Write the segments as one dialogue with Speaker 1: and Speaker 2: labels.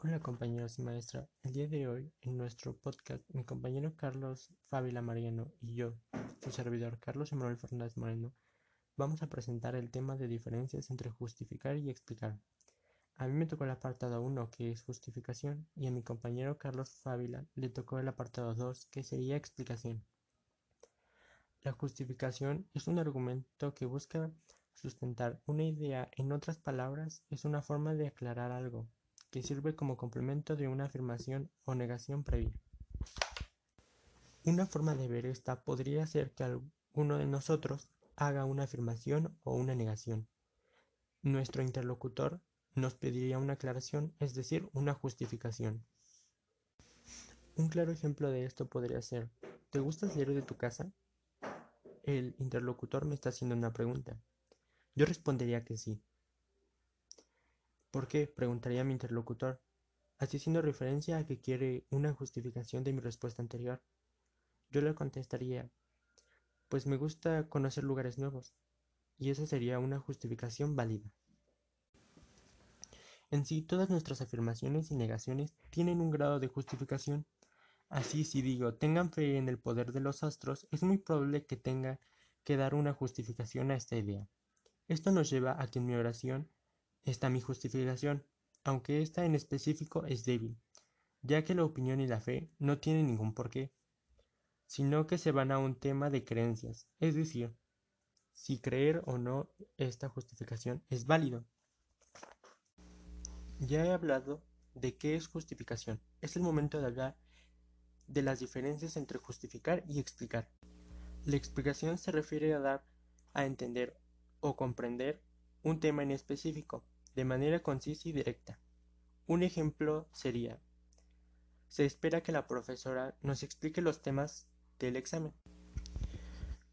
Speaker 1: Hola compañeros y maestra, el día de hoy en nuestro podcast mi compañero Carlos Fábila Mariano y yo, su servidor Carlos Emanuel Fernández Moreno, vamos a presentar el tema de diferencias entre justificar y explicar. A mí me tocó el apartado 1 que es justificación y a mi compañero Carlos Fábila le tocó el apartado 2 que sería explicación. La justificación es un argumento que busca sustentar una idea, en otras palabras, es una forma de aclarar algo que sirve como complemento de una afirmación o negación previa. Una forma de ver esta podría ser que alguno de nosotros haga una afirmación o una negación. Nuestro interlocutor nos pediría una aclaración, es decir, una justificación. Un claro ejemplo de esto podría ser, ¿te gusta salir de tu casa? El interlocutor me está haciendo una pregunta. Yo respondería que sí. ¿Por qué? preguntaría mi interlocutor, haciendo referencia a que quiere una justificación de mi respuesta anterior. Yo le contestaría, pues me gusta conocer lugares nuevos, y esa sería una justificación válida. En sí, todas nuestras afirmaciones y negaciones tienen un grado de justificación. Así, si digo, tengan fe en el poder de los astros, es muy probable que tenga que dar una justificación a esta idea. Esto nos lleva a que en mi oración está mi justificación, aunque esta en específico es débil, ya que la opinión y la fe no tienen ningún porqué, sino que se van a un tema de creencias, es decir, si creer o no esta justificación es válido. Ya he hablado de qué es justificación. Es el momento de hablar de las diferencias entre justificar y explicar. La explicación se refiere a dar a entender o comprender un tema en específico, de manera concisa y directa. Un ejemplo sería, se espera que la profesora nos explique los temas del examen,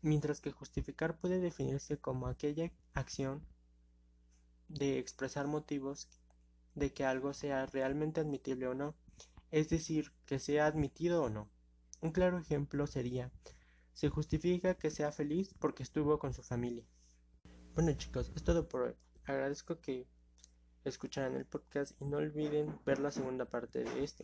Speaker 1: mientras que justificar puede definirse como aquella acción de expresar motivos de que algo sea realmente admitible o no, es decir, que sea admitido o no. Un claro ejemplo sería, se justifica que sea feliz porque estuvo con su familia. Bueno chicos, es todo por hoy. Agradezco que escucharan el podcast y no olviden ver la segunda parte de este.